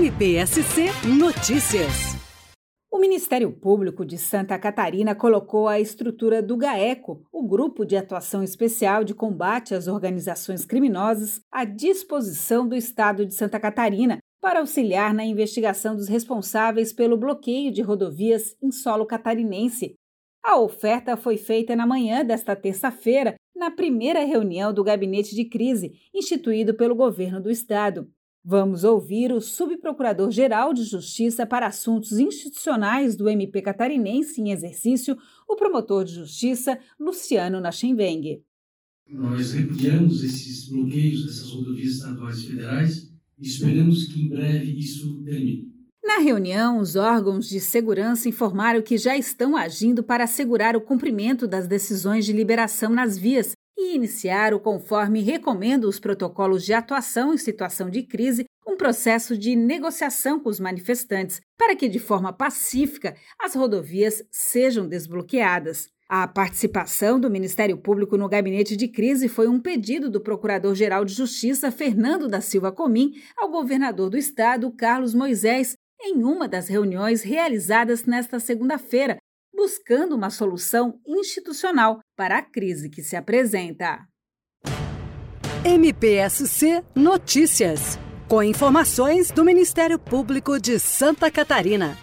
MPSC Notícias. O Ministério Público de Santa Catarina colocou a estrutura do GAECO, o Grupo de Atuação Especial de Combate às Organizações Criminosas, à disposição do Estado de Santa Catarina para auxiliar na investigação dos responsáveis pelo bloqueio de rodovias em solo catarinense. A oferta foi feita na manhã desta terça-feira, na primeira reunião do Gabinete de Crise, instituído pelo governo do Estado. Vamos ouvir o subprocurador-geral de Justiça para Assuntos Institucionais do MP Catarinense em exercício, o promotor de Justiça, Luciano Nachenweng. Nós repudiamos esses bloqueios dessas rodovias estaduais e federais e esperamos que em breve isso termine. Na reunião, os órgãos de segurança informaram que já estão agindo para assegurar o cumprimento das decisões de liberação nas vias e iniciaram, conforme recomendam os protocolos de atuação em situação de crise, um processo de negociação com os manifestantes para que, de forma pacífica, as rodovias sejam desbloqueadas. A participação do Ministério Público no gabinete de crise foi um pedido do Procurador-Geral de Justiça, Fernando da Silva Comim, ao governador do estado, Carlos Moisés, em uma das reuniões realizadas nesta segunda-feira, buscando uma solução institucional para a crise que se apresenta. MPSC Notícias, com informações do Ministério Público de Santa Catarina.